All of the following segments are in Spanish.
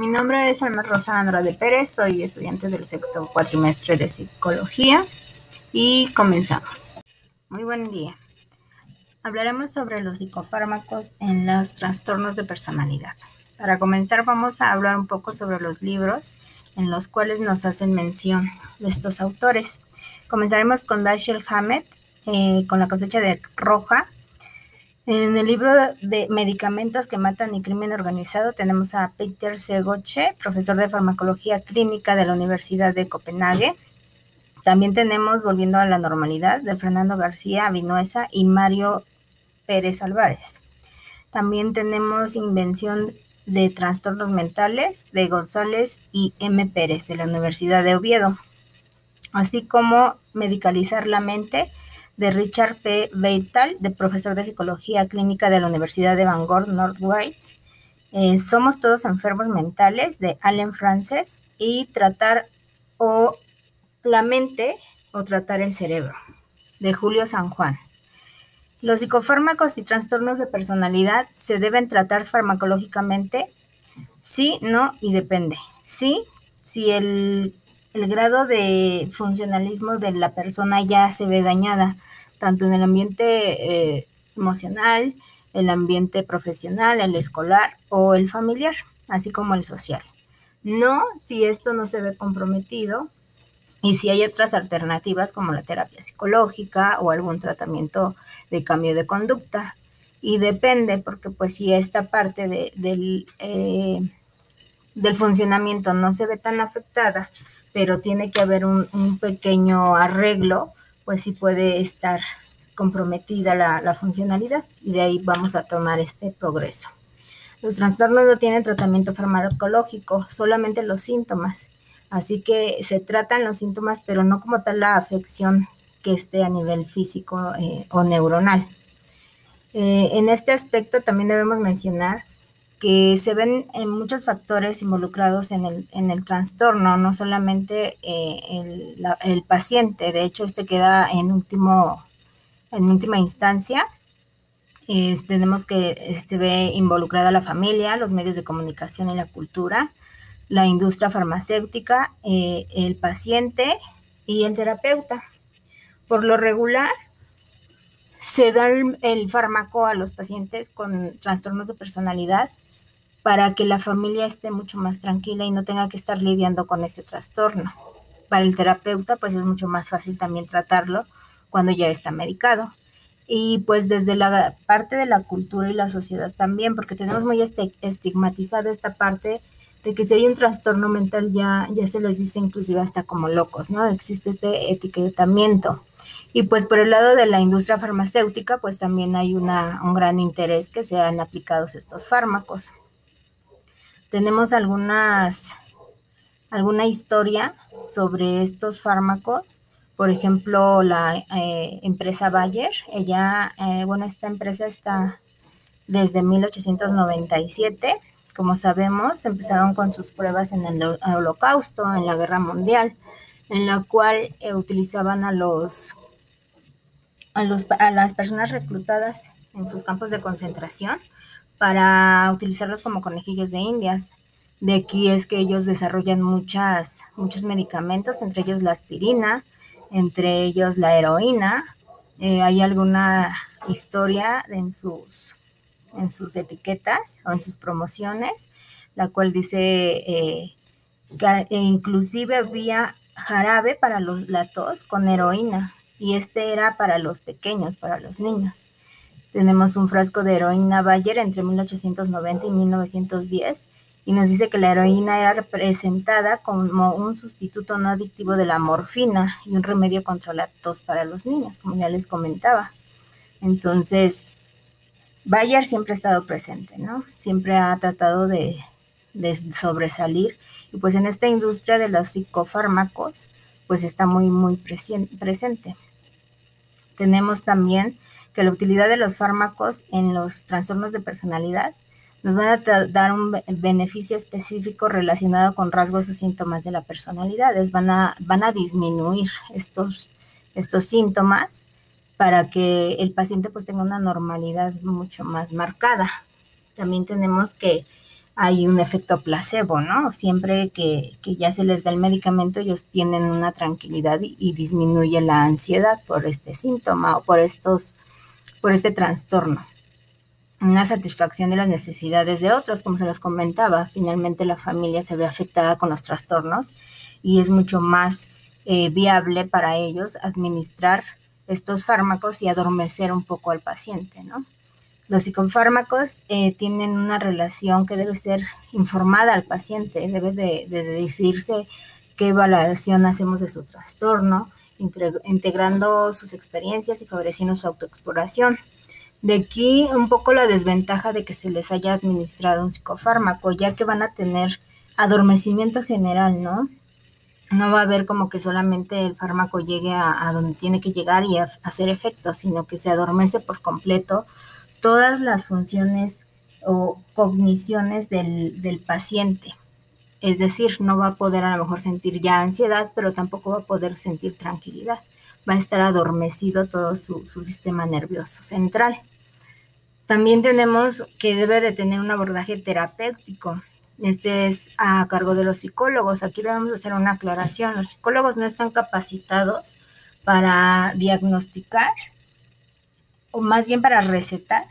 Mi nombre es Alma Rosa Andrade Pérez, soy estudiante del sexto cuatrimestre de psicología y comenzamos. Muy buen día. Hablaremos sobre los psicofármacos en los trastornos de personalidad. Para comenzar vamos a hablar un poco sobre los libros en los cuales nos hacen mención estos autores. Comenzaremos con Dashiell Hammett, eh, con la cosecha de roja, en el libro de Medicamentos que matan y crimen organizado tenemos a Peter Segoche, profesor de farmacología clínica de la Universidad de Copenhague. También tenemos Volviendo a la normalidad de Fernando García Vinuesa y Mario Pérez Álvarez. También tenemos Invención de Trastornos Mentales de González y M. Pérez de la Universidad de Oviedo, así como Medicalizar la mente de Richard P. Beital, de profesor de psicología clínica de la Universidad de Bangor Northwest. Eh, Somos todos enfermos mentales de Allen Frances y tratar o la mente o tratar el cerebro de Julio San Juan. Los psicofármacos y trastornos de personalidad se deben tratar farmacológicamente. Sí, no y depende. Sí, si el, el grado de funcionalismo de la persona ya se ve dañada tanto en el ambiente eh, emocional, el ambiente profesional, el escolar o el familiar, así como el social. No si esto no se ve comprometido y si hay otras alternativas como la terapia psicológica o algún tratamiento de cambio de conducta. Y depende, porque pues si esta parte del, eh, del funcionamiento no se ve tan afectada, pero tiene que haber un, pequeño arreglo, pues sí puede estar comprometida la, funcionalidad y de ahí vamos a tomar este progreso. Los trastornos no tienen tratamiento farmacológico, solamente los síntomas. Así que se tratan los síntomas, pero no como tal la afección que esté a nivel físico eh, o neuronal. Eh, en este aspecto también debemos mencionar que se ven muchos factores involucrados en el, trastorno, no solamente eh, el, el, paciente, de hecho este queda en último, en última instancia. tenemos que se este, ve involucrada la familia, los medios de comunicación y la cultura, la industria farmacéutica, eh, el paciente y el terapeuta. Por lo regular, se da el fármaco a los pacientes con trastornos de personalidad para que la familia esté mucho más tranquila y no tenga que estar lidiando con este trastorno. Para el terapeuta, pues es mucho más fácil también tratarlo cuando ya está medicado. Y pues desde la parte de la cultura y la sociedad también, porque tenemos muy este, estigmatizada esta parte de que si hay un trastorno mental ya, ya se les dice inclusive hasta como locos, ¿no? Existe este etiquetamiento. Y pues por el lado de la industria farmacéutica, pues también hay una, un gran interés que sean aplicados estos fármacos tenemos algunas, alguna historia sobre estos fármacos. Por ejemplo, la eh, empresa Bayer, ella, eh, bueno, esta empresa está desde 1897. Como sabemos, empezaron con sus pruebas en el holocausto, en la guerra mundial, en la cual eh, utilizaban a los, a los a las personas reclutadas en sus campos de concentración para utilizarlos como conejillos de indias. De aquí es que ellos desarrollan muchas, muchos medicamentos, entre ellos la aspirina, entre ellos la heroína. Eh, hay alguna historia en sus, en sus etiquetas o en sus promociones, la cual dice eh, que inclusive había jarabe para los, la tos con heroína y este era para los pequeños, para los niños. Tenemos un frasco de heroína Bayer entre 1890 y 1910 y nos dice que la heroína era representada como un sustituto no adictivo de la morfina y un remedio contra la tos para los niños, como ya les comentaba. Entonces, Bayer siempre ha estado presente, ¿no? Siempre ha tratado de, de sobresalir y pues en esta industria de los psicofármacos, pues está muy, muy presente. Tenemos también que la utilidad de los fármacos en los trastornos de personalidad nos van a dar un beneficio específico relacionado con rasgos o síntomas de la personalidad. Van a, van a disminuir estos, estos síntomas para que el paciente pues tenga una normalidad mucho más marcada. También tenemos que hay un efecto placebo, ¿no? Siempre que, ya se les da el medicamento, ellos tienen una tranquilidad y, y, disminuye la ansiedad por este síntoma o por estos, por este trastorno. Una satisfacción de las necesidades de otros, como se los comentaba. Finalmente la familia se ve afectada con los trastornos y es mucho más eh, viable para ellos administrar estos fármacos y adormecer un poco al paciente, ¿no? Los psicofármacos eh, tienen una relación que debe ser informada al paciente, debe de, decirse qué evaluación hacemos de su trastorno, integrando sus experiencias y favoreciendo su autoexploración. De aquí un poco la desventaja de que se les haya administrado un psicofármaco, ya que van a tener adormecimiento general, ¿no? no va a haber como que solamente el fármaco llegue a, donde tiene que llegar y hacer efecto, sino que se adormece por completo todas las funciones o cogniciones del, del, paciente. Es decir, no va a poder a lo mejor sentir ya ansiedad, pero tampoco va a poder sentir tranquilidad. Va a estar adormecido todo su, su sistema nervioso central. También tenemos que debe de tener un abordaje terapéutico este es a cargo de los psicólogos. Aquí debemos hacer una aclaración. Los psicólogos no están capacitados para diagnosticar o más bien para recetar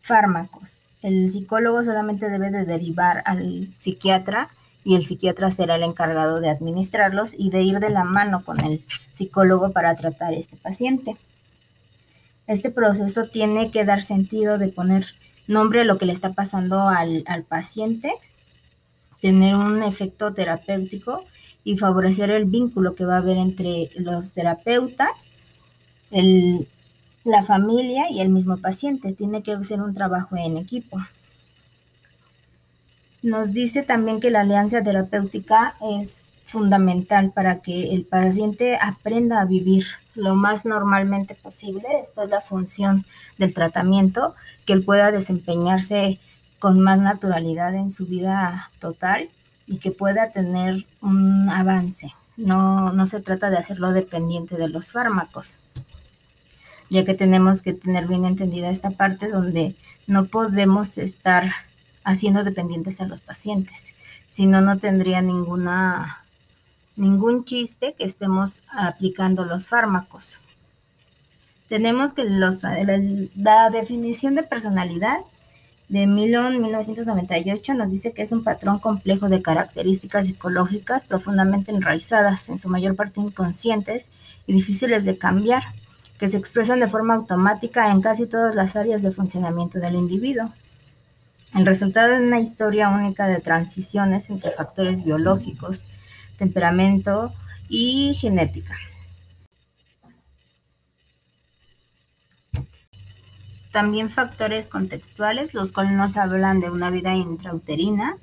fármacos. El psicólogo solamente debe de derivar al psiquiatra y el psiquiatra será el encargado de administrarlos y de ir de la mano con el psicólogo para tratar a este paciente. Este proceso tiene que dar sentido de poner nombre a lo que le está pasando al, al paciente tener un efecto terapéutico y favorecer el vínculo que va a haber entre los terapeutas, la familia y el mismo paciente. Tiene que ser un trabajo en equipo. Nos dice también que la alianza terapéutica es fundamental para que el paciente aprenda a vivir lo más normalmente posible. Esta es la función del tratamiento, que él pueda desempeñarse con más naturalidad en su vida total y que pueda tener un avance. No, no se trata de hacerlo dependiente de los fármacos, ya que tenemos que tener bien entendida esta parte donde no podemos estar haciendo dependientes a los pacientes, si no, no tendría ninguna, ningún chiste que estemos aplicando los fármacos. Tenemos que los, la definición de personalidad de Milon 1998 nos dice que es un patrón complejo de características psicológicas profundamente enraizadas, en su mayor parte inconscientes y difíciles de cambiar, que se expresan de forma automática en casi todas las áreas de funcionamiento del individuo. El resultado es una historia única de transiciones entre factores biológicos, temperamento y genética. También factores contextuales, los cuales nos hablan de una vida intrauterina,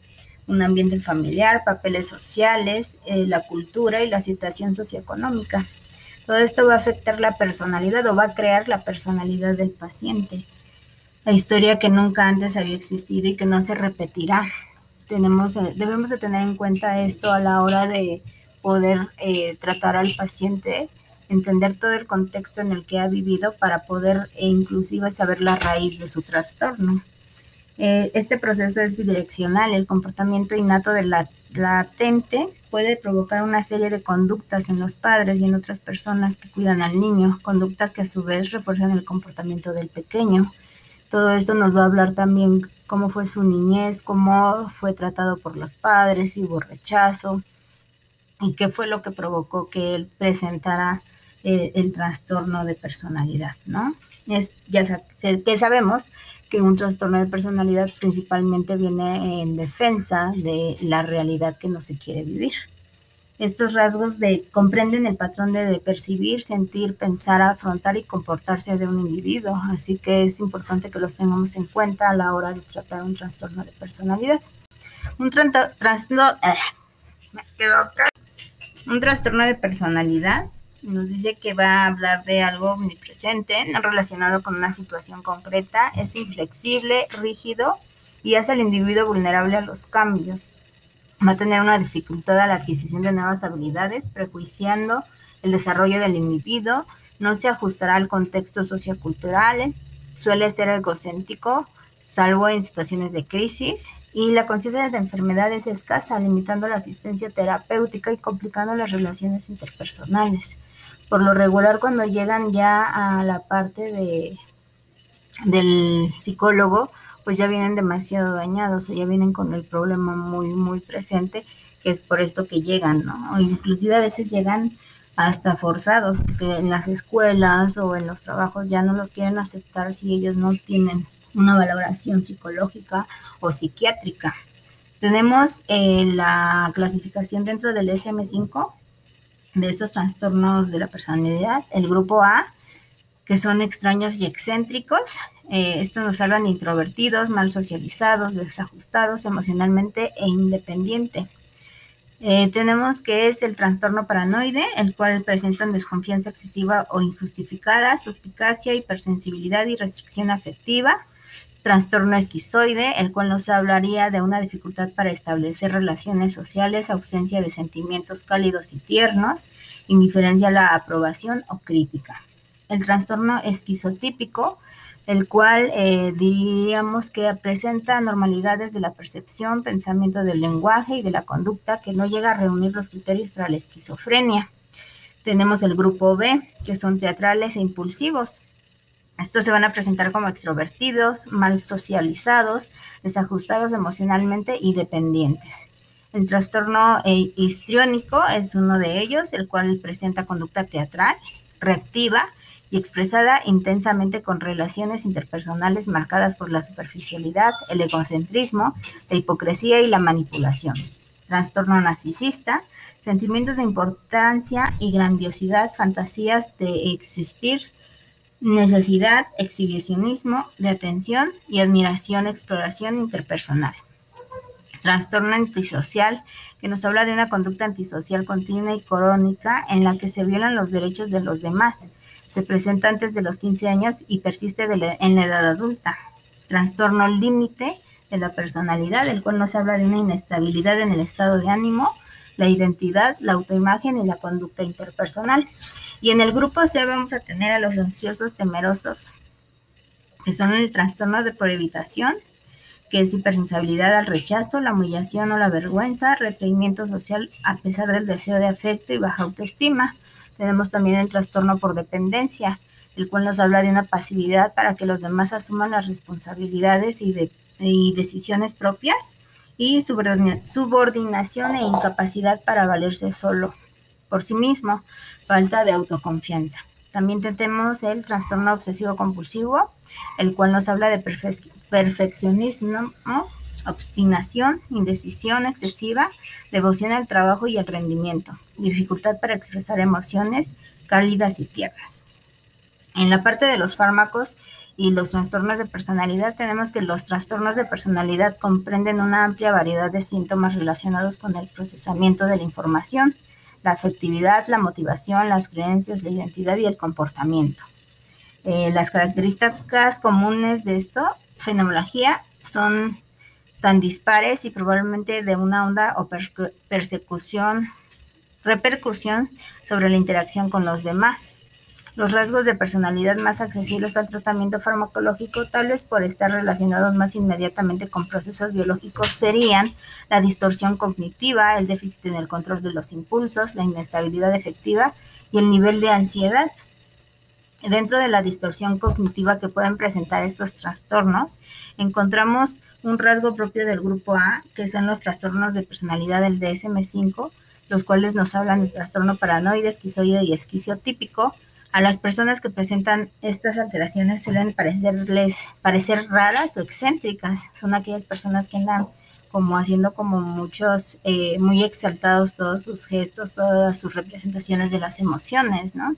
un ambiente familiar, papeles sociales, eh, la cultura y la situación socioeconómica. Todo esto va a afectar la personalidad o va a crear la personalidad del paciente. La historia que nunca antes había existido y que no se repetirá. Tenemos, eh, debemos de tener en cuenta esto a la hora de poder eh, tratar al paciente entender todo el contexto en el que ha vivido para poder e inclusive saber la raíz de su trastorno. Eh, este proceso es bidireccional. El comportamiento innato de la latente puede provocar una serie de conductas en los padres y en otras personas que cuidan al niño, conductas que a su vez refuerzan el comportamiento del pequeño. Todo esto nos va a hablar también cómo fue su niñez, cómo fue tratado por los padres, si hubo rechazo y qué fue lo que provocó que él presentara eh, el trastorno de personalidad, ¿no? Es, ya que sabemos que un trastorno de personalidad principalmente viene en defensa de la realidad que no se quiere vivir. Estos rasgos de, comprenden el patrón de, percibir, sentir, pensar, afrontar y comportarse de un individuo, así que es importante que los tengamos en cuenta a la hora de tratar un trastorno de personalidad. Un, eh, un trastorno de personalidad nos dice que va a hablar de algo omnipresente, no relacionado con una situación concreta, es inflexible, rígido y hace al individuo vulnerable a los cambios. Va a tener una dificultad a la adquisición de nuevas habilidades, prejuiciando el desarrollo del individuo, no se ajustará al contexto sociocultural, suele ser egocéntrico, salvo en situaciones de crisis, y la conciencia de enfermedad es escasa, limitando la asistencia terapéutica y complicando las relaciones interpersonales. Por lo regular, cuando llegan ya a la parte de, del psicólogo, pues ya vienen demasiado dañados o ya vienen con el problema muy, muy presente, que es por esto que llegan, ¿no? O inclusive a veces llegan hasta forzados, porque en las escuelas o en los trabajos ya no los quieren aceptar si ellos no tienen una valoración psicológica o psiquiátrica. Tenemos eh, la clasificación dentro del SM5 de estos trastornos de la personalidad, el grupo A, que son extraños y excéntricos. Eh, estos nos hablan introvertidos, mal socializados, desajustados emocionalmente e independiente. Eh, tenemos que es el trastorno paranoide, el cual presentan desconfianza excesiva o injustificada, suspicacia, hipersensibilidad y restricción afectiva trastorno esquizoide, el cual nos hablaría de una dificultad para establecer relaciones sociales, ausencia de sentimientos cálidos y tiernos, indiferencia a la aprobación o crítica. El trastorno esquizotípico, el cual eh, diríamos que presenta anormalidades de la percepción, pensamiento del lenguaje y de la conducta que no llega a reunir los criterios para la esquizofrenia. Tenemos el grupo B, que son teatrales e impulsivos, estos se van a presentar como extrovertidos, mal socializados, desajustados emocionalmente y dependientes. El trastorno eh, histriónico es uno de ellos, el cual presenta conducta teatral, reactiva y expresada intensamente con relaciones interpersonales marcadas por la superficialidad, el egocentrismo, la hipocresía y la manipulación. Trastorno narcisista, sentimientos de importancia y grandiosidad, fantasías de existir necesidad, exhibicionismo de atención y admiración, exploración interpersonal. Trastorno antisocial, que nos habla de una conducta antisocial continua y crónica en la que se violan los derechos de los demás. Se presenta antes de los 15 años y persiste en la edad adulta. Trastorno límite de la personalidad, el cual nos habla de una inestabilidad en el estado de ánimo, la identidad, la autoimagen y la conducta interpersonal. Y en el grupo C vamos a tener a los ansiosos temerosos, que son el trastorno de prohibitación, que es hipersensibilidad al rechazo, la humillación o la vergüenza, retraimiento social a pesar del deseo de afecto y baja autoestima. Tenemos también el trastorno por dependencia, el cual nos habla de una pasividad para que los demás asuman las responsabilidades y, de, y decisiones propias y subordinación e incapacidad para valerse solo por sí mismo, falta de autoconfianza. También tenemos el trastorno obsesivo compulsivo, el cual nos habla de perfeccionismo, obstinación, indecisión excesiva, devoción al trabajo y al rendimiento, dificultad para expresar emociones cálidas y tiernas. En la parte de los fármacos y los trastornos de personalidad, tenemos que los trastornos de personalidad comprenden una amplia variedad de síntomas relacionados con el procesamiento de la información, la afectividad, la motivación, las creencias, la identidad y el comportamiento. Eh, las características comunes de esto, fenomenología, son tan dispares y probablemente de una onda o persecución, repercusión sobre la interacción con los demás. Los rasgos de personalidad más accesibles al tratamiento farmacológico, tal vez por estar relacionados más inmediatamente con procesos biológicos, serían la distorsión cognitiva, el déficit en el control de los impulsos, la inestabilidad efectiva y el nivel de ansiedad. Dentro de la distorsión cognitiva que pueden presentar estos trastornos, encontramos un rasgo propio del grupo A, que son los trastornos de personalidad del DSM5, los cuales nos hablan de trastorno paranoide, esquizoide y esquiziotípico, a las personas que presentan estas alteraciones suelen parecerles parecer raras o excéntricas. Son aquellas personas que andan como haciendo como muchos, eh, muy exaltados todos sus gestos, todas sus representaciones de las emociones, ¿no?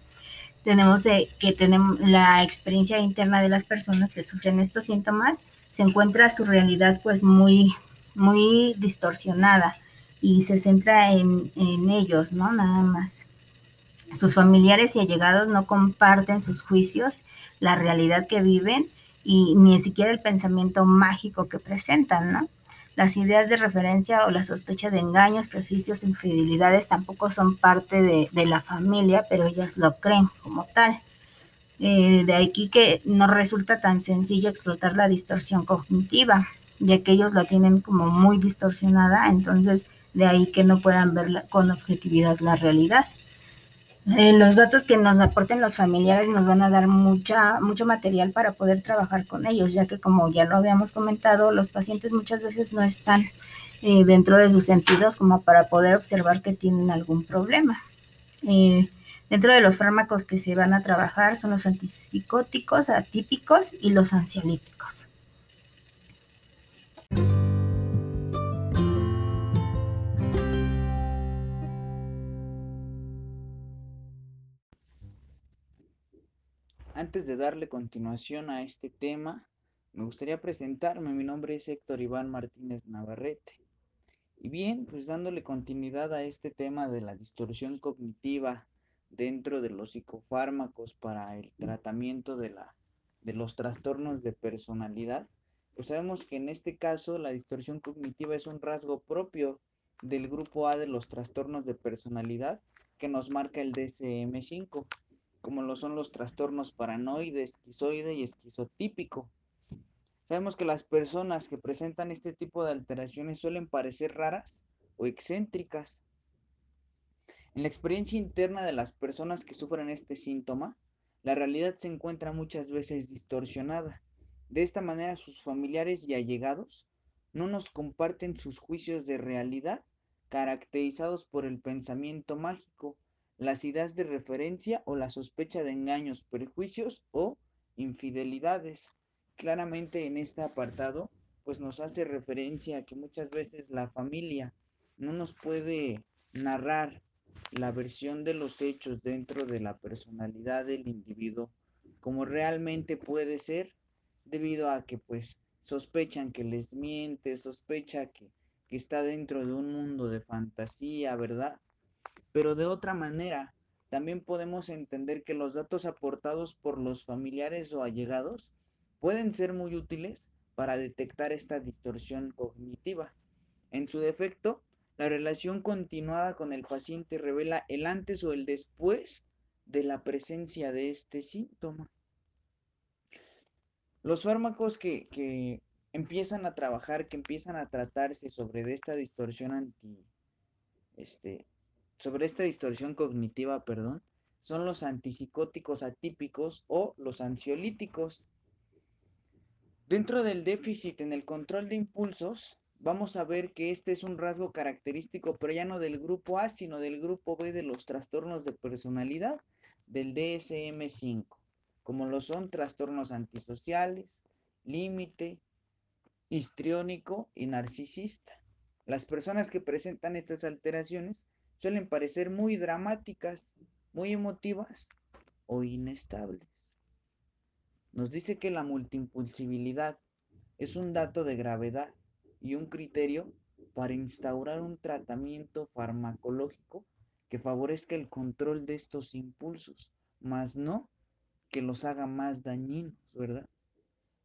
Tenemos eh, que tenemos la experiencia interna de las personas que sufren estos síntomas, se encuentra su realidad pues muy, muy distorsionada y se centra en, en ellos, ¿no? Nada más. Sus familiares y allegados no comparten sus juicios, la realidad que viven y ni siquiera el pensamiento mágico que presentan, ¿no? Las ideas de referencia o la sospecha de engaños, prejuicios, infidelidades tampoco son parte de, la familia, pero ellas lo creen como tal. Eh, de aquí que no resulta tan sencillo explotar la distorsión cognitiva, ya que ellos la tienen como muy distorsionada, entonces de ahí que no puedan ver con objetividad la realidad. Eh, los datos que nos aporten los familiares nos van a dar mucha, mucho material para poder trabajar con ellos, ya que como ya lo habíamos comentado, los pacientes muchas veces no están eh, dentro de sus sentidos como para poder observar que tienen algún problema. Eh, dentro de los fármacos que se van a trabajar son los antipsicóticos, atípicos y los ansiolíticos. Antes de darle continuación a este tema, me gustaría presentarme. Mi nombre es Héctor Iván Martínez Navarrete. Y bien, pues dándole continuidad a este tema de la distorsión cognitiva dentro de los psicofármacos para el tratamiento de, la, de los trastornos de personalidad, pues sabemos que en este caso la distorsión cognitiva es un rasgo propio del grupo A de los trastornos de personalidad que nos marca el DSM5 como lo son los trastornos paranoide, esquizoide y esquizotípico. Sabemos que las personas que presentan este tipo de alteraciones suelen parecer raras o excéntricas. En la experiencia interna de las personas que sufren este síntoma, la realidad se encuentra muchas veces distorsionada. De esta manera sus familiares y allegados no nos comparten sus juicios de realidad caracterizados por el pensamiento mágico las ideas de referencia o la sospecha de engaños, perjuicios o infidelidades. Claramente en este apartado, pues nos hace referencia a que muchas veces la familia no nos puede narrar la versión de los hechos dentro de la personalidad del individuo como realmente puede ser debido a que pues sospechan que les miente, sospecha que, que está dentro de un mundo de fantasía, ¿verdad? Pero de otra manera, también podemos entender que los datos aportados por los familiares o allegados pueden ser muy útiles para detectar esta distorsión cognitiva. En su defecto, la relación continuada con el paciente revela el antes o el después de la presencia de este síntoma. Los fármacos que, que empiezan a trabajar, que empiezan a tratarse sobre esta distorsión anti, este, sobre esta distorsión cognitiva, perdón, son los antipsicóticos atípicos o los ansiolíticos. Dentro del déficit en el control de impulsos, vamos a ver que este es un rasgo característico, pero ya no del grupo A, sino del grupo B de los trastornos de personalidad del DSM5, como lo son trastornos antisociales, límite, histriónico y narcisista. Las personas que presentan estas alteraciones suelen parecer muy dramáticas, muy emotivas o inestables. Nos dice que la multiimpulsibilidad es un dato de gravedad y un criterio para instaurar un tratamiento farmacológico que favorezca el control de estos impulsos, más no que los haga más dañinos, ¿verdad?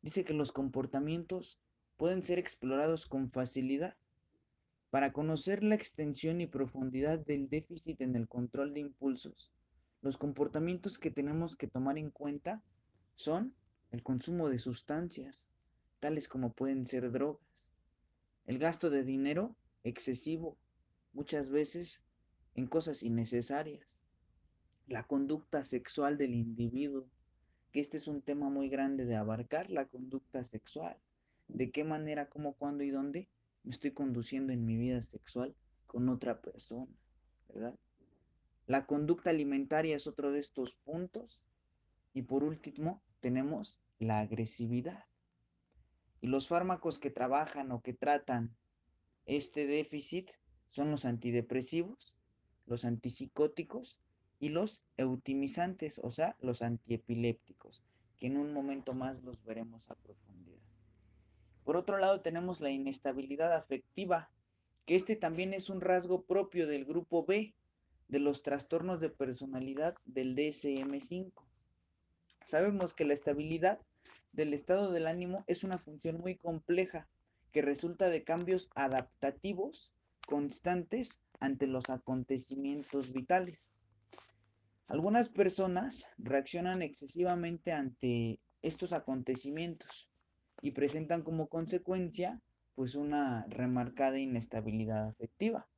Dice que los comportamientos pueden ser explorados con facilidad para conocer la extensión y profundidad del déficit en el control de impulsos, los comportamientos que tenemos que tomar en cuenta son el consumo de sustancias, tales como pueden ser drogas, el gasto de dinero excesivo, muchas veces en cosas innecesarias, la conducta sexual del individuo, que este es un tema muy grande de abarcar, la conducta sexual, de qué manera, cómo, cuándo y dónde me estoy conduciendo en mi vida sexual con otra persona, ¿verdad? La conducta alimentaria es otro de estos puntos. Y por último, tenemos la agresividad. Y los fármacos que trabajan o que tratan este déficit son los antidepresivos, los antipsicóticos y los eutimizantes, o sea, los antiepilépticos, que en un momento más los veremos a profundidad. Por otro lado tenemos la inestabilidad afectiva, que este también es un rasgo propio del grupo B de los trastornos de personalidad del DSM5. Sabemos que la estabilidad del estado del ánimo es una función muy compleja que resulta de cambios adaptativos constantes ante los acontecimientos vitales. Algunas personas reaccionan excesivamente ante estos acontecimientos y presentan como consecuencia pues una remarcada inestabilidad afectiva.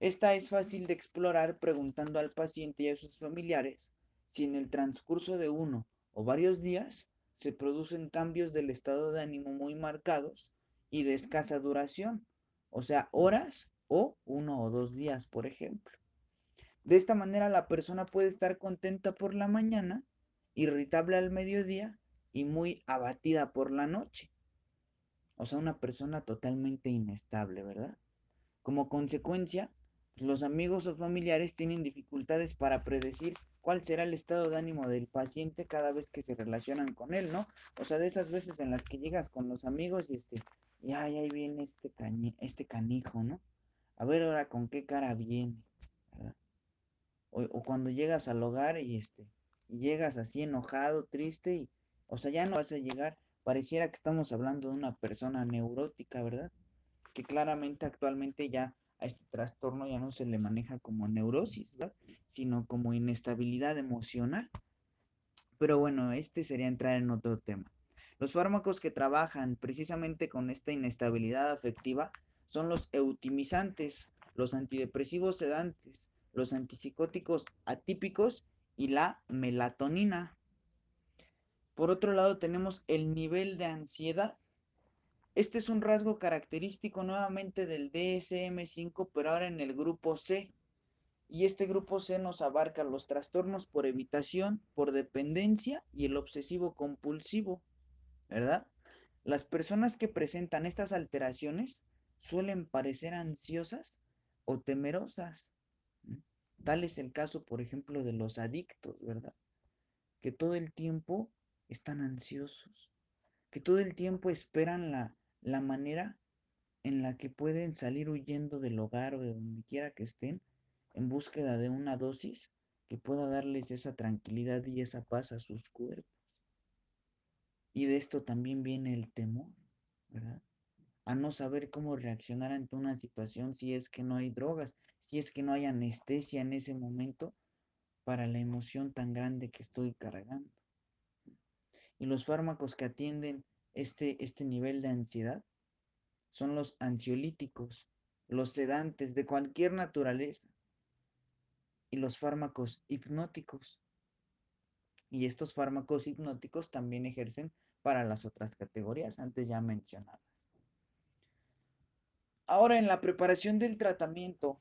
Esta es fácil de explorar preguntando al paciente y a sus familiares si en el transcurso de uno o varios días se producen cambios del estado de ánimo muy marcados y de escasa duración, o sea, horas o uno o dos días, por ejemplo. De esta manera la persona puede estar contenta por la mañana, irritable al mediodía y muy abatida por la noche. O sea, una persona totalmente inestable, ¿verdad? Como consecuencia, los amigos o familiares tienen dificultades para predecir cuál será el estado de ánimo del paciente cada vez que se relacionan con él, ¿no? O sea, de esas veces en las que llegas con los amigos y este, y ay, ahí viene este, este canijo, ¿no? A ver ahora con qué cara viene, ¿verdad? O, o, cuando llegas al hogar y este, y llegas así enojado, triste, y, o sea, ya no vas a llegar, pareciera que estamos hablando de una persona neurótica, ¿verdad? Que claramente actualmente ya a este trastorno ya no se le maneja como neurosis, ¿verdad? sino como inestabilidad emocional. Pero bueno, este sería entrar en otro tema. Los fármacos que trabajan precisamente con esta inestabilidad afectiva son los eutimizantes, los antidepresivos sedantes, los antipsicóticos atípicos y la melatonina. Por otro lado tenemos el nivel de ansiedad. Este es un rasgo característico nuevamente del DSM5, pero ahora en el grupo C. Y este grupo C nos abarca los trastornos por evitación, por dependencia y el obsesivo compulsivo, ¿verdad? Las personas que presentan estas alteraciones suelen parecer ansiosas o temerosas. Tal es el caso, por ejemplo, de los adictos, ¿verdad? Que todo el tiempo están ansiosos, que todo el tiempo esperan la, la manera en la que pueden salir huyendo del hogar o de donde quiera que estén en búsqueda de una dosis que pueda darles esa tranquilidad y esa paz a sus cuerpos. Y de esto también viene el temor, ¿verdad? A no saber cómo reaccionar ante una situación si es que no hay drogas, si es que no hay anestesia en ese momento para la emoción tan grande que estoy cargando. Y los fármacos que atienden este, este nivel de ansiedad son los ansiolíticos, los sedantes de cualquier naturaleza y los fármacos hipnóticos. Y estos fármacos hipnóticos también ejercen para las otras categorías antes ya mencionadas. Ahora en la preparación del tratamiento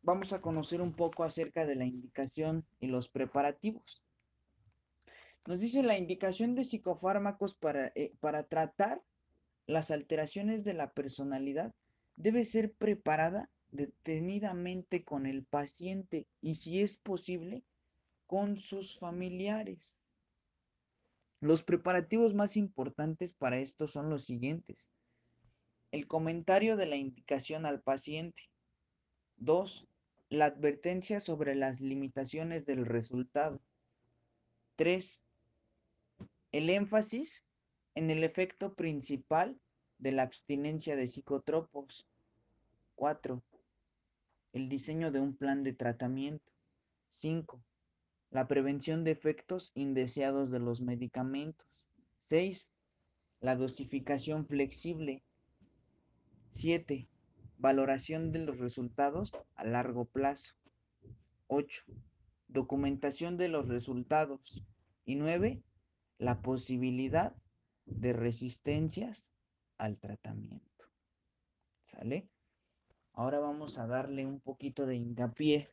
vamos a conocer un poco acerca de la indicación y los preparativos. Nos dice la indicación de psicofármacos para, eh, para tratar las alteraciones de la personalidad debe ser preparada detenidamente con el paciente y si es posible con sus familiares. Los preparativos más importantes para esto son los siguientes. El comentario de la indicación al paciente. 2. La advertencia sobre las limitaciones del resultado. 3. El énfasis en el efecto principal de la abstinencia de psicotropos. 4. El diseño de un plan de tratamiento. 5. La prevención de efectos indeseados de los medicamentos. 6. La dosificación flexible. 7. Valoración de los resultados a largo plazo. 8. Documentación de los resultados. Y 9. La posibilidad de resistencias al tratamiento. ¿Sale? Ahora vamos a darle un poquito de hincapié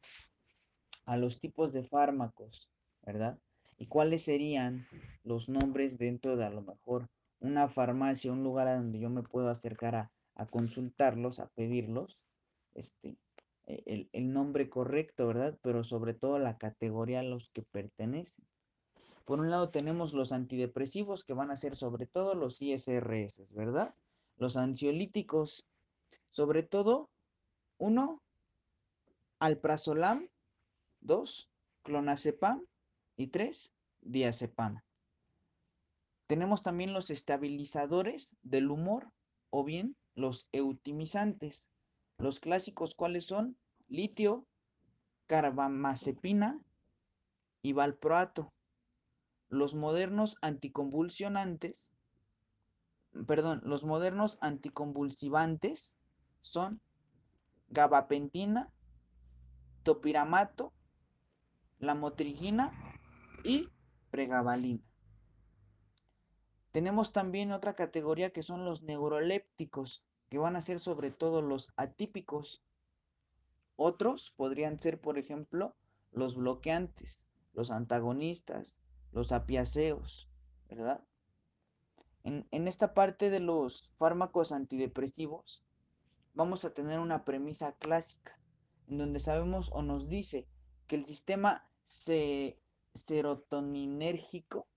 a los tipos de fármacos, ¿verdad? Y cuáles serían los nombres dentro de a lo mejor una farmacia, un lugar a donde yo me puedo acercar a, a consultarlos, a pedirlos, este, e, el, el, nombre correcto, ¿verdad? Pero sobre todo la categoría a los que pertenecen. Por un lado tenemos los antidepresivos que van a ser sobre todo los ISRS, ¿verdad? Los ansiolíticos, sobre todo, uno, alprazolam, dos, clonazepam y tres, diazepam. Tenemos también los estabilizadores del humor o bien los eutimizantes. Los clásicos, ¿cuáles son? Litio, carbamazepina y valproato. Los modernos anticonvulsionantes, perdón, los modernos anticonvulsivantes son gabapentina, topiramato, lamotrigina y pregabalina. Tenemos también otra categoría que son los neurolépticos, que van a ser sobre todo los atípicos. Otros podrían ser, por ejemplo, los bloqueantes, los antagonistas, los apiaceos, ¿verdad? En, esta parte de los fármacos antidepresivos vamos a tener una premisa clásica, en donde sabemos o nos dice que el sistema serotoninérgico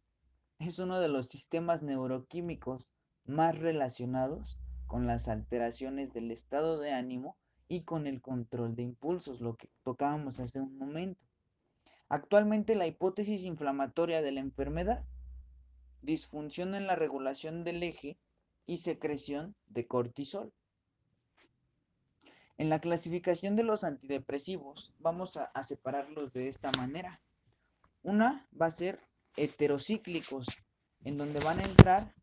es uno de los sistemas neuroquímicos más relacionados con las alteraciones del estado de ánimo y con el control de impulsos, lo que tocábamos hace un momento. Actualmente la hipótesis inflamatoria de la enfermedad, disfunción en la regulación del eje y secreción de cortisol. En la clasificación de los antidepresivos vamos a, separarlos de esta manera. Una va a ser heterocíclicos, en donde van a entrar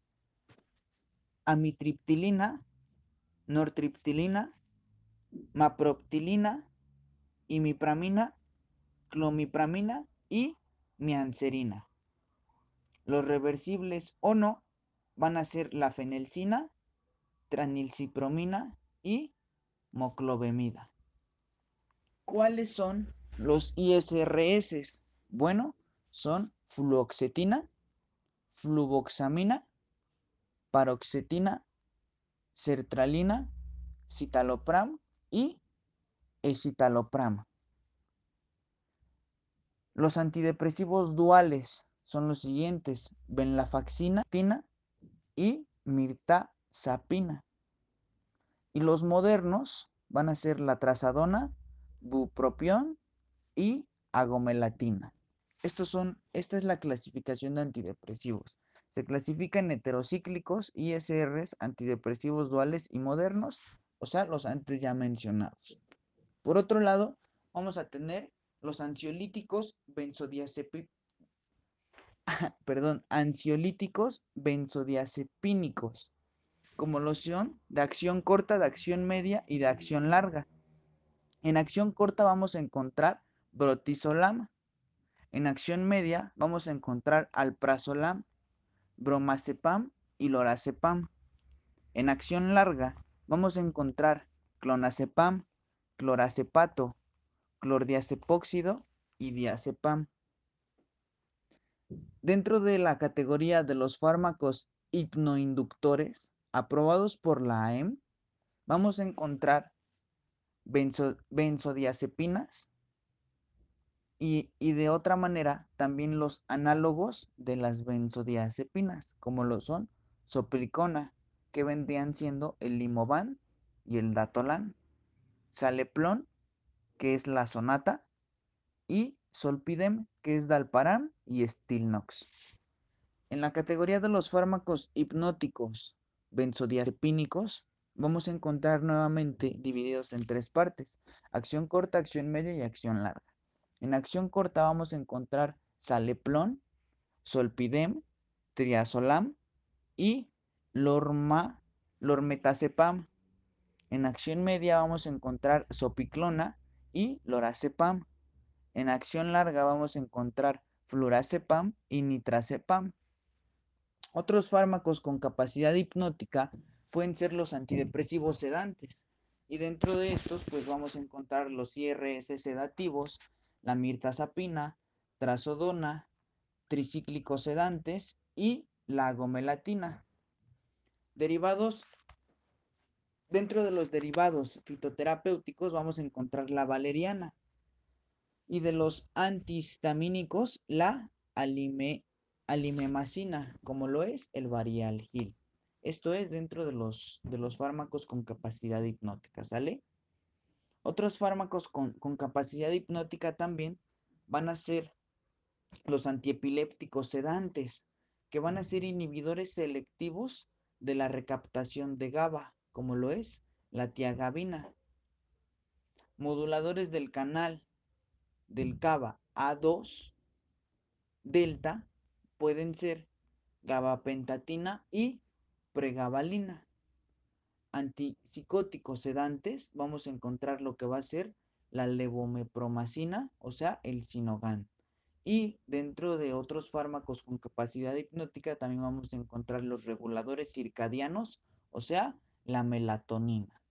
amitriptilina, nortriptilina, maproptilina, imipramina, clomipramina y mianserina. Los reversibles o no van a ser la fenelcina, tranilcipromina y moclobemida. ¿Cuáles son los ISRS? Bueno, son fluoxetina, fluvoxamina, paroxetina, sertralina, citalopram y escitalopram. Los antidepresivos duales son los siguientes: venlafaxina y mirtazapina. Y los modernos van a ser la trazadona, bupropión y agomelatina. Estos son, esta es la clasificación de antidepresivos. Se clasifican heterocíclicos, ISRs, antidepresivos duales y modernos, o sea, los antes ya mencionados. Por otro lado, vamos a tener los ansiolíticos benzodiazepínicos, perdón, ansiolíticos benzodiazepínicos, como loción de acción corta, de acción media y de acción larga. En acción corta vamos a encontrar brotizolam. En acción media vamos a encontrar alprazolam, bromazepam y lorazepam. En acción larga vamos a encontrar clonazepam, clorazepato, clordiazepóxido y diazepam. Dentro de la categoría de los fármacos hipnoinductores aprobados por la AEM, vamos a encontrar benzodiazepinas y, y, de otra manera también los análogos de las benzodiazepinas, como lo son soplicona, que vendrían siendo el limovan y el datolan, saleplón, que es la sonata, y solpidem, que es dalparam y stilnox. En la categoría de los fármacos hipnóticos benzodiazepínicos, vamos a encontrar nuevamente divididos en tres partes, acción corta, acción media y acción larga. En acción corta vamos a encontrar saleplón, solpidem, triazolam y lorma, lormetazepam. En acción media vamos a encontrar sopiclona y lorazepam. En acción larga vamos a encontrar flurazepam y nitrazepam. Otros fármacos con capacidad hipnótica pueden ser los antidepresivos sedantes. Y dentro de estos, pues vamos a encontrar los IRS sedativos, la mirtazapina, trazodona, tricíclicos sedantes y la agomelatina. Derivados, dentro de los derivados fitoterapéuticos vamos a encontrar la valeriana. Y de los antihistamínicos, la alime, alimemacina, como lo es el varialgil. Esto es dentro de los, de los fármacos con capacidad hipnótica, ¿sale? Otros fármacos con, con capacidad hipnótica también van a ser los antiepilépticos sedantes, que van a ser inhibidores selectivos de la recaptación de GABA, como lo es la tiagabina. Moduladores del canal del GABA A2 delta pueden ser gabapentatina y pregabalina. Antipsicóticos sedantes vamos a encontrar lo que va a ser la levomepromacina, o sea, el sinogan. Y dentro de otros fármacos con capacidad hipnótica también vamos a encontrar los reguladores circadianos, o sea, la melatonina.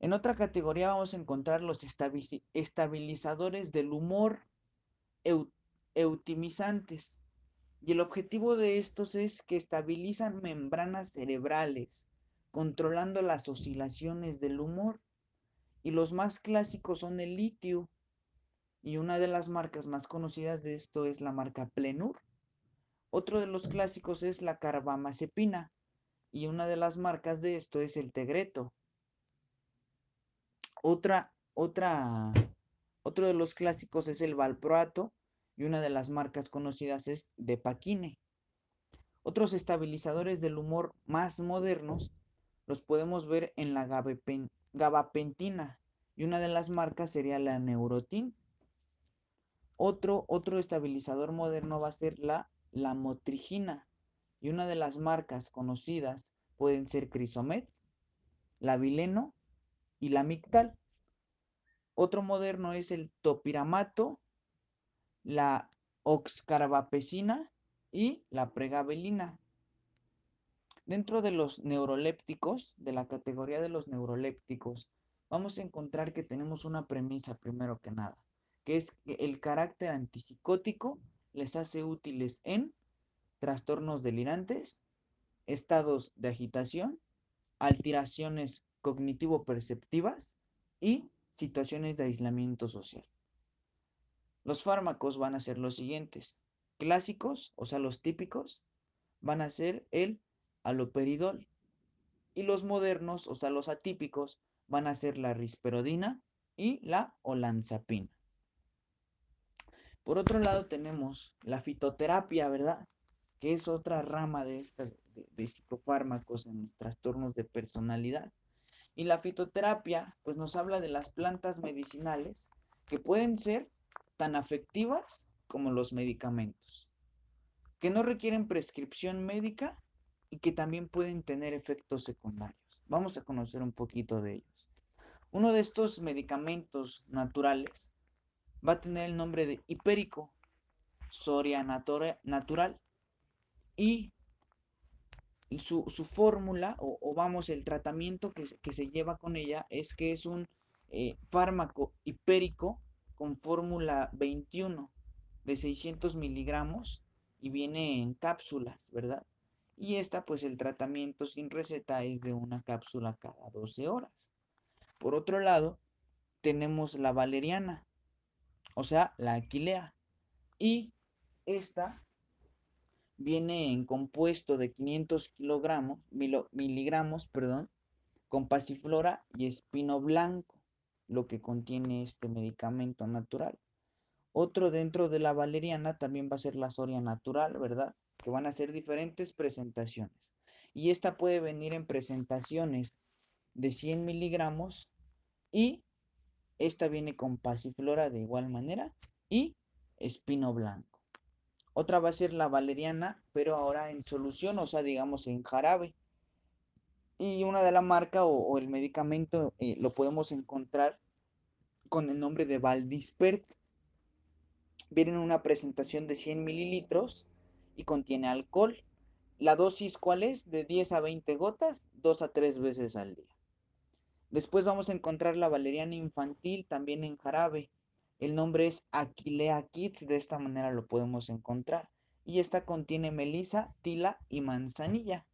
En otra categoría vamos a encontrar los estabilizadores del humor eutimizantes. Y el objetivo de estos es que estabilizan membranas cerebrales, controlando las oscilaciones del humor. Y los más clásicos son el litio. Y una de las marcas más conocidas de esto es la marca Plenur. Otro de los clásicos es la carbamazepina. Y una de las marcas de esto es el Tegreto. Otra, otra, otro de los clásicos es el Valproato y una de las marcas conocidas es Depaquine. Otros estabilizadores del humor más modernos los podemos ver en la gabapentina y una de las marcas sería la Neurotin. Otro, otro estabilizador moderno va a ser la lamotrigina y una de las marcas conocidas pueden ser Crisomet, la Vileno y la Mictal. Otro moderno es el topiramato la oxcarbapecina y la pregabelina. Dentro de los neurolépticos, de la categoría de los neurolépticos, vamos a encontrar que tenemos una premisa primero que nada, que es que el carácter antipsicótico les hace útiles en trastornos delirantes, estados de agitación, alteraciones cognitivo-perceptivas y situaciones de aislamiento social. Los fármacos van a ser los siguientes. Clásicos, o sea, los típicos, van a ser el aloperidol. Y los modernos, o sea, los atípicos, van a ser la risperidona y la olanzapina. Por otro lado tenemos la fitoterapia, ¿verdad? Que es otra rama de, de psicofármacos en trastornos de personalidad. Y la fitoterapia, pues nos habla de las plantas medicinales que pueden ser tan afectivas como los medicamentos, que no requieren prescripción médica y que también pueden tener efectos secundarios. Vamos a conocer un poquito de ellos. Uno de estos medicamentos naturales va a tener el nombre de hipérico, soria natural, y su, fórmula o, vamos el tratamiento que, se lleva con ella es que es un eh, fármaco hipérico con fórmula 21 de 600 miligramos y viene en cápsulas, ¿verdad? Y esta, pues el tratamiento sin receta es de una cápsula cada 12 horas. Por otro lado, tenemos la valeriana, o sea, la aquilea. Y esta viene en compuesto de 500 kilogramos, miligramos, perdón, con pasiflora y espino blanco lo que contiene este medicamento natural. Otro dentro de la valeriana también va a ser la soria natural, ¿verdad? Que van a ser diferentes presentaciones. Y esta puede venir en presentaciones de 100 miligramos y esta viene con pasiflora de igual manera y espino blanco. Otra va a ser la valeriana, pero ahora en solución, o sea, digamos en jarabe. Y una de la marca o, el medicamento eh, lo podemos encontrar con el nombre de Valdispert. Viene en una presentación de 100 mililitros y contiene alcohol. La dosis, ¿cuál es? De 10 a 20 gotas, 2 a 3 veces al día. Después vamos a encontrar la valeriana infantil también en jarabe. El nombre es Aquilea Kids, de esta manera lo podemos encontrar. Y esta contiene melisa, tila y manzanilla.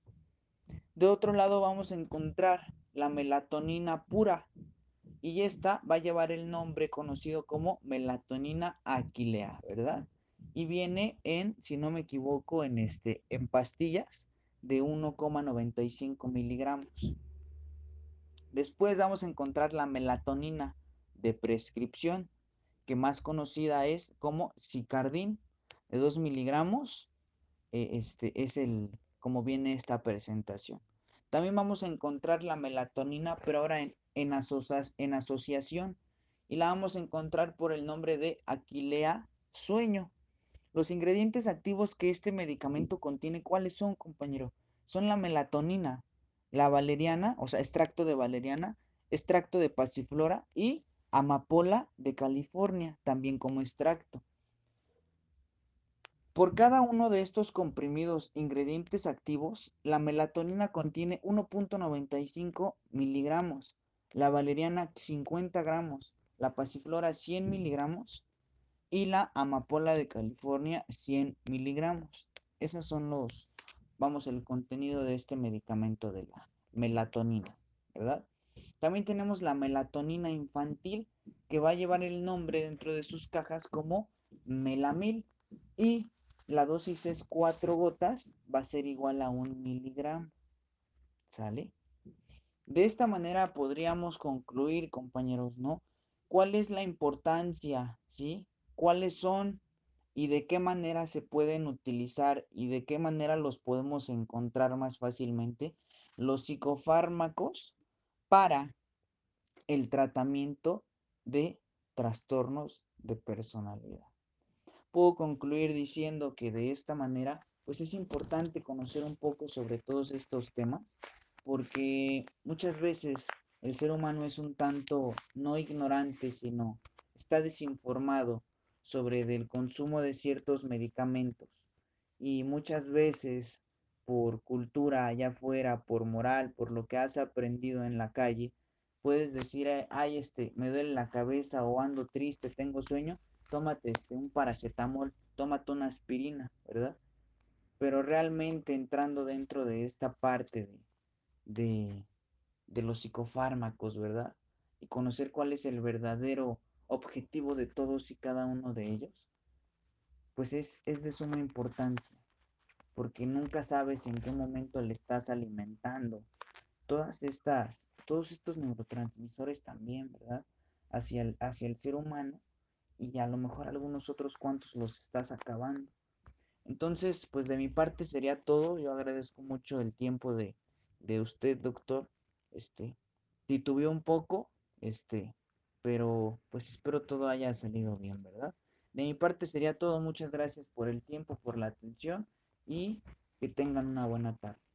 De otro lado vamos a encontrar la melatonina pura. Y esta va a llevar el nombre conocido como melatonina aquilea, ¿verdad? Y viene en, si no me equivoco, en, este, en pastillas de 1,95 miligramos. Después vamos a encontrar la melatonina de prescripción, que más conocida es como Cicardin, de 2 miligramos. Eh, este es el, como viene esta presentación. También vamos a encontrar la melatonina, pero ahora en, en, en asociación. Y la vamos a encontrar por el nombre de Aquilea sueño. Los ingredientes activos que este medicamento contiene, ¿cuáles son, compañero? Son la melatonina, la valeriana, o sea, extracto de valeriana, extracto de pasiflora y amapola de California, también como extracto. Por cada uno de estos comprimidos ingredientes activos, la melatonina contiene 1.95 miligramos, la valeriana 50 gramos, la pasiflora 100 miligramos y la amapola de California 100 miligramos. Esos son los, vamos, el contenido de este medicamento de la melatonina, ¿verdad? También tenemos la melatonina infantil que va a llevar el nombre dentro de sus cajas como melamil y la dosis es 4 gotas, va a ser igual a un miligramo. ¿Sale? De esta manera podríamos concluir, compañeros, ¿no? ¿Cuál es la importancia, ¿sí? ¿Cuáles son y de qué manera se pueden utilizar y de qué manera los podemos encontrar más fácilmente los psicofármacos para el tratamiento de trastornos de personalidad? puedo concluir diciendo que de esta manera, pues es importante conocer un poco sobre todos estos temas, porque muchas veces el ser humano es un tanto no ignorante, sino está desinformado sobre el consumo de ciertos medicamentos. Y muchas veces por cultura allá afuera, por moral, por lo que has aprendido en la calle, puedes decir, ay, este, me duele la cabeza o ando triste, tengo sueño, tómate este, un paracetamol, tómate una aspirina, ¿verdad? Pero realmente entrando dentro de esta parte de, de, los psicofármacos, ¿verdad? Y conocer cuál es el verdadero objetivo de todos y cada uno de ellos, pues es, es de suma importancia, porque nunca sabes en qué momento le estás alimentando todas estas, todos estos neurotransmisores también, ¿verdad? Hacia el, hacia el ser humano y a lo mejor algunos otros cuantos los estás acabando. Entonces, pues de mi parte sería todo. Yo agradezco mucho el tiempo de, de usted, doctor. Este, titubeó un poco, este, pero pues espero todo haya salido bien, ¿verdad? De mi parte sería todo. Muchas gracias por el tiempo, por la atención y que tengan una buena tarde.